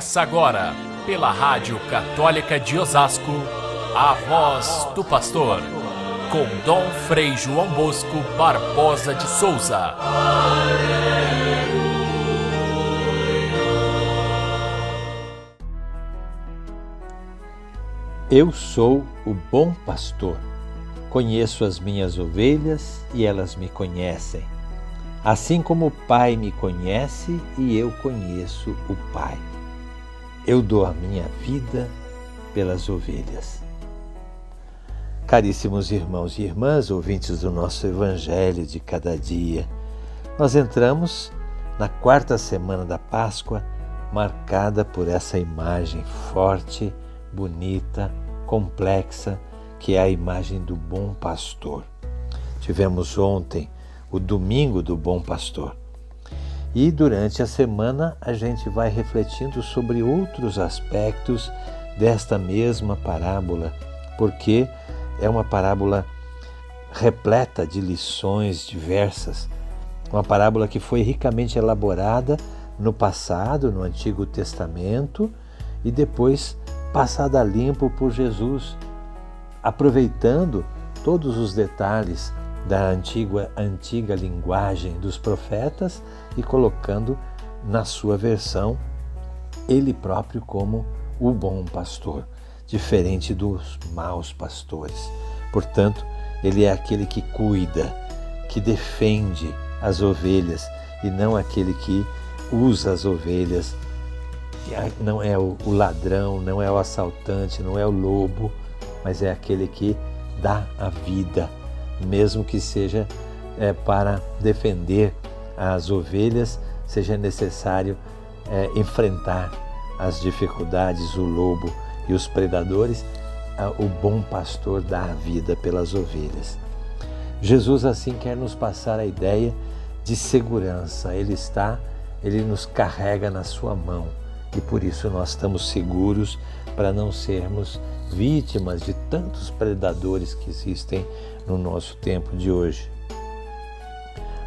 Começa agora, pela Rádio Católica de Osasco, a voz do pastor, com Dom Frei João Bosco Barbosa de Souza. Eu sou o bom pastor. Conheço as minhas ovelhas e elas me conhecem. Assim como o Pai me conhece e eu conheço o Pai. Eu dou a minha vida pelas ovelhas. Caríssimos irmãos e irmãs, ouvintes do nosso Evangelho de cada dia, nós entramos na quarta semana da Páscoa, marcada por essa imagem forte, bonita, complexa, que é a imagem do bom pastor. Tivemos ontem o domingo do bom pastor. E durante a semana a gente vai refletindo sobre outros aspectos desta mesma parábola, porque é uma parábola repleta de lições diversas. Uma parábola que foi ricamente elaborada no passado, no Antigo Testamento, e depois passada a limpo por Jesus, aproveitando todos os detalhes da antiga, antiga linguagem dos profetas e colocando na sua versão ele próprio como o bom pastor, diferente dos maus pastores. Portanto, ele é aquele que cuida, que defende as ovelhas e não aquele que usa as ovelhas. Não é o ladrão, não é o assaltante, não é o lobo, mas é aquele que dá a vida mesmo que seja é, para defender as ovelhas, seja necessário é, enfrentar as dificuldades, o lobo e os predadores, o bom pastor dá a vida pelas ovelhas. Jesus assim quer nos passar a ideia de segurança. Ele está, ele nos carrega na sua mão e por isso nós estamos seguros para não sermos vítimas de tantos predadores que existem no nosso tempo de hoje.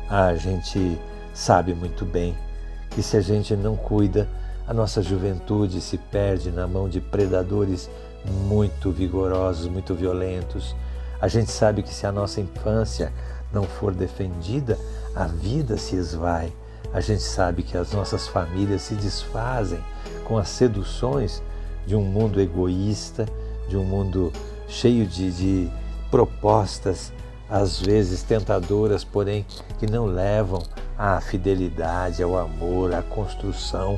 A gente sabe muito bem que se a gente não cuida, a nossa juventude se perde na mão de predadores muito vigorosos, muito violentos. A gente sabe que se a nossa infância não for defendida, a vida se esvai. A gente sabe que as nossas famílias se desfazem com as seduções de um mundo egoísta, de um mundo cheio de, de propostas, às vezes tentadoras, porém que não levam à fidelidade, ao amor, à construção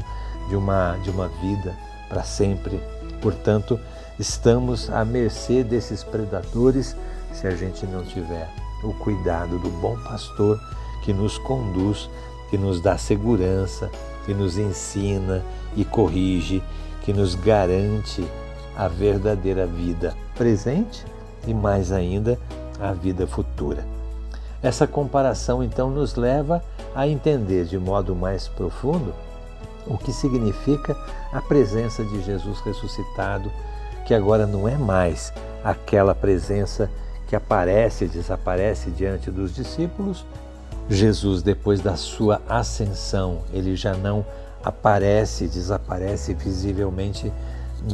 de uma, de uma vida para sempre. Portanto, estamos à mercê desses predadores se a gente não tiver o cuidado do bom pastor que nos conduz, que nos dá segurança, que nos ensina e corrige, que nos garante a verdadeira vida presente e mais ainda a vida futura. Essa comparação então nos leva a entender de modo mais profundo o que significa a presença de Jesus ressuscitado, que agora não é mais aquela presença que aparece e desaparece diante dos discípulos. Jesus, depois da sua ascensão, ele já não aparece desaparece visivelmente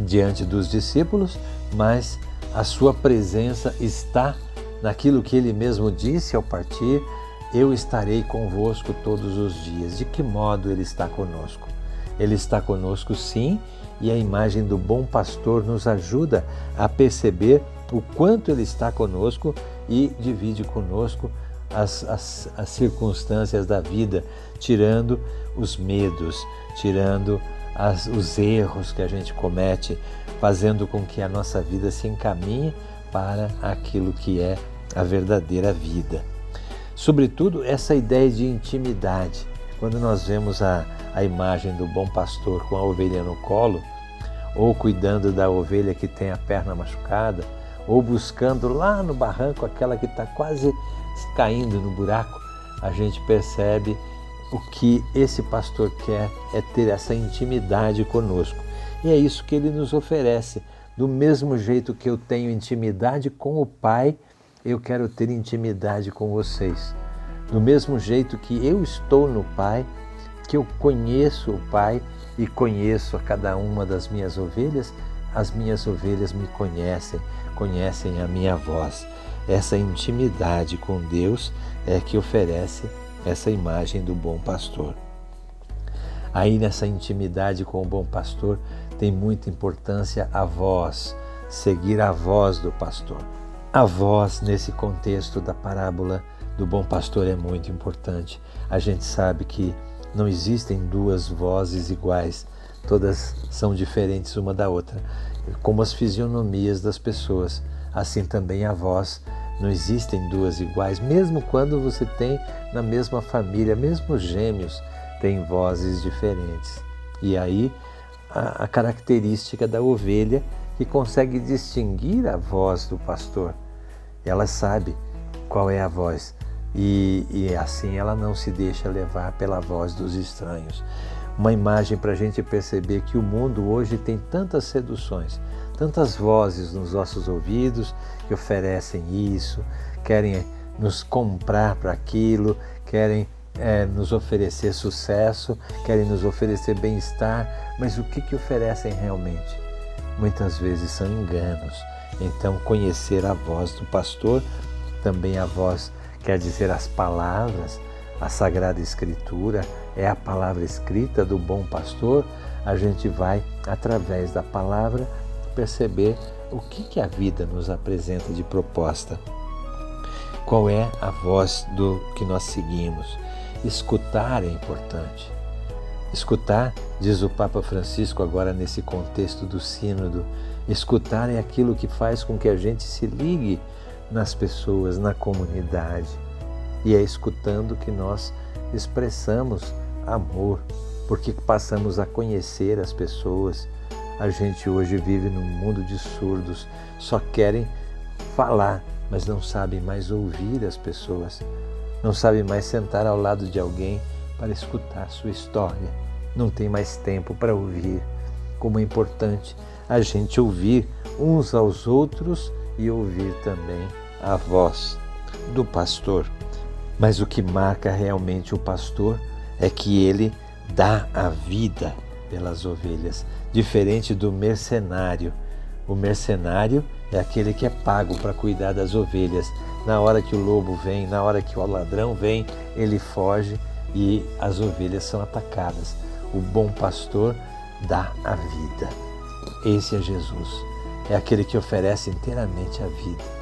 diante dos discípulos, mas a sua presença está naquilo que ele mesmo disse ao partir: Eu estarei convosco todos os dias. De que modo ele está conosco? Ele está conosco sim, e a imagem do bom pastor nos ajuda a perceber o quanto ele está conosco e divide conosco as, as, as circunstâncias da vida, tirando os medos, tirando as, os erros que a gente comete, fazendo com que a nossa vida se encaminhe para aquilo que é a verdadeira vida. Sobretudo, essa ideia de intimidade. Quando nós vemos a, a imagem do bom pastor com a ovelha no colo, ou cuidando da ovelha que tem a perna machucada, ou buscando lá no barranco aquela que está quase caindo no buraco, a gente percebe o que esse pastor quer é ter essa intimidade conosco. E é isso que ele nos oferece. Do mesmo jeito que eu tenho intimidade com o Pai, eu quero ter intimidade com vocês. Do mesmo jeito que eu estou no Pai, que eu conheço o Pai, e conheço a cada uma das minhas ovelhas, as minhas ovelhas me conhecem, conhecem a minha voz. Essa intimidade com Deus é que oferece essa imagem do bom pastor. Aí nessa intimidade com o bom pastor tem muita importância a voz, seguir a voz do pastor. A voz nesse contexto da parábola do bom pastor é muito importante. A gente sabe que não existem duas vozes iguais, todas são diferentes uma da outra, como as fisionomias das pessoas. Assim também a voz, não existem duas iguais, mesmo quando você tem na mesma família, mesmo gêmeos têm vozes diferentes. E aí a, a característica da ovelha que consegue distinguir a voz do pastor. Ela sabe qual é a voz e, e assim ela não se deixa levar pela voz dos estranhos. Uma imagem para a gente perceber que o mundo hoje tem tantas seduções, tantas vozes nos nossos ouvidos que oferecem isso, querem nos comprar para aquilo, querem é, nos oferecer sucesso, querem nos oferecer bem-estar, mas o que, que oferecem realmente? Muitas vezes são enganos. Então, conhecer a voz do pastor, também a voz quer dizer as palavras, a Sagrada Escritura é a palavra escrita do bom pastor, a gente vai, através da palavra, perceber o que, que a vida nos apresenta de proposta. Qual é a voz do que nós seguimos? Escutar é importante. Escutar, diz o Papa Francisco agora nesse contexto do Sínodo, escutar é aquilo que faz com que a gente se ligue nas pessoas, na comunidade. E é escutando que nós expressamos amor, porque passamos a conhecer as pessoas. A gente hoje vive num mundo de surdos, só querem falar, mas não sabem mais ouvir as pessoas, não sabem mais sentar ao lado de alguém para escutar sua história, não tem mais tempo para ouvir. Como é importante a gente ouvir uns aos outros e ouvir também a voz do pastor. Mas o que marca realmente o pastor é que ele dá a vida pelas ovelhas, diferente do mercenário. O mercenário é aquele que é pago para cuidar das ovelhas. Na hora que o lobo vem, na hora que o ladrão vem, ele foge e as ovelhas são atacadas. O bom pastor dá a vida. Esse é Jesus. É aquele que oferece inteiramente a vida.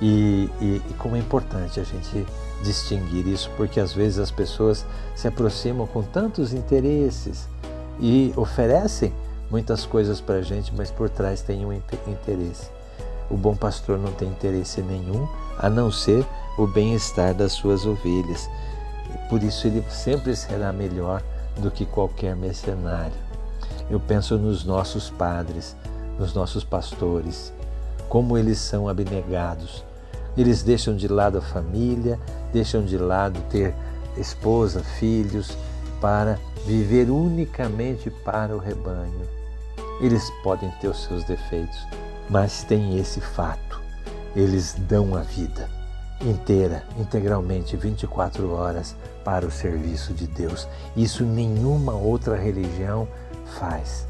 E, e, e, como é importante a gente distinguir isso, porque às vezes as pessoas se aproximam com tantos interesses e oferecem muitas coisas para a gente, mas por trás tem um interesse. O bom pastor não tem interesse nenhum a não ser o bem-estar das suas ovelhas. Por isso ele sempre será melhor do que qualquer mercenário. Eu penso nos nossos padres, nos nossos pastores, como eles são abnegados, eles deixam de lado a família, deixam de lado ter esposa, filhos, para viver unicamente para o rebanho. Eles podem ter os seus defeitos, mas tem esse fato: eles dão a vida inteira, integralmente, 24 horas para o serviço de Deus. Isso nenhuma outra religião faz.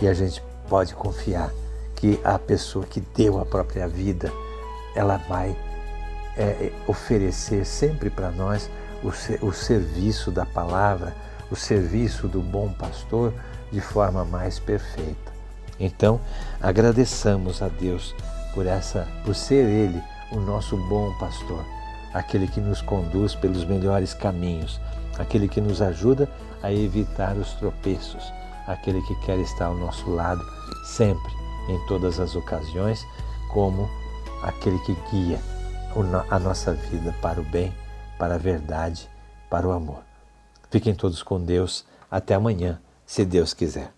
E a gente pode confiar que a pessoa que deu a própria vida ela vai é, é, oferecer sempre para nós o, o serviço da palavra, o serviço do bom pastor de forma mais perfeita. Então, agradeçamos a Deus por essa, por ser ele o nosso bom pastor, aquele que nos conduz pelos melhores caminhos, aquele que nos ajuda a evitar os tropeços, aquele que quer estar ao nosso lado sempre, em todas as ocasiões, como aquele que guia a nossa vida para o bem, para a verdade, para o amor. Fiquem todos com Deus. Até amanhã, se Deus quiser.